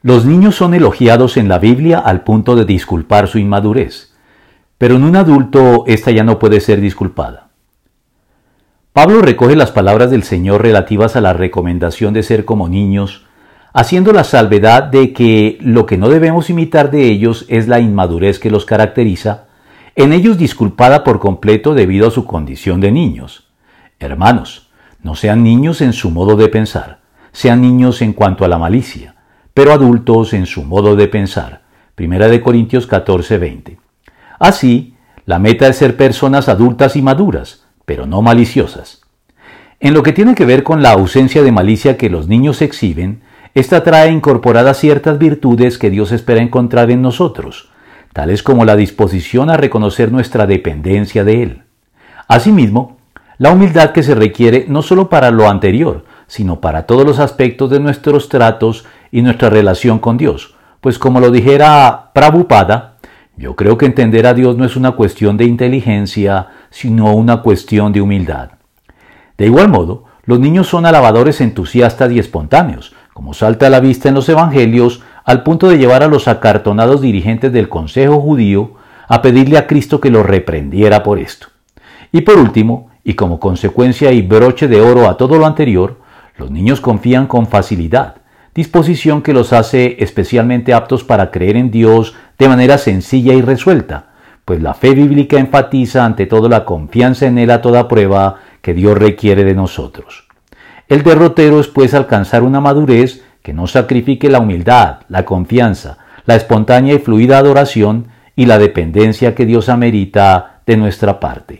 Los niños son elogiados en la Biblia al punto de disculpar su inmadurez, pero en un adulto esta ya no puede ser disculpada. Pablo recoge las palabras del Señor relativas a la recomendación de ser como niños, haciendo la salvedad de que lo que no debemos imitar de ellos es la inmadurez que los caracteriza, en ellos disculpada por completo debido a su condición de niños. Hermanos, no sean niños en su modo de pensar, sean niños en cuanto a la malicia pero adultos en su modo de pensar. Primera de Corintios 14, 20. Así, la meta es ser personas adultas y maduras, pero no maliciosas. En lo que tiene que ver con la ausencia de malicia que los niños exhiben, esta trae incorporadas ciertas virtudes que Dios espera encontrar en nosotros, tales como la disposición a reconocer nuestra dependencia de Él. Asimismo, la humildad que se requiere no solo para lo anterior, sino para todos los aspectos de nuestros tratos y nuestra relación con Dios. Pues como lo dijera Prabhupada, yo creo que entender a Dios no es una cuestión de inteligencia, sino una cuestión de humildad. De igual modo, los niños son alabadores entusiastas y espontáneos, como salta a la vista en los Evangelios, al punto de llevar a los acartonados dirigentes del Consejo judío a pedirle a Cristo que los reprendiera por esto. Y por último, y como consecuencia y broche de oro a todo lo anterior, los niños confían con facilidad, disposición que los hace especialmente aptos para creer en Dios de manera sencilla y resuelta, pues la fe bíblica enfatiza ante todo la confianza en Él a toda prueba que Dios requiere de nosotros. El derrotero es pues alcanzar una madurez que no sacrifique la humildad, la confianza, la espontánea y fluida adoración y la dependencia que Dios amerita de nuestra parte.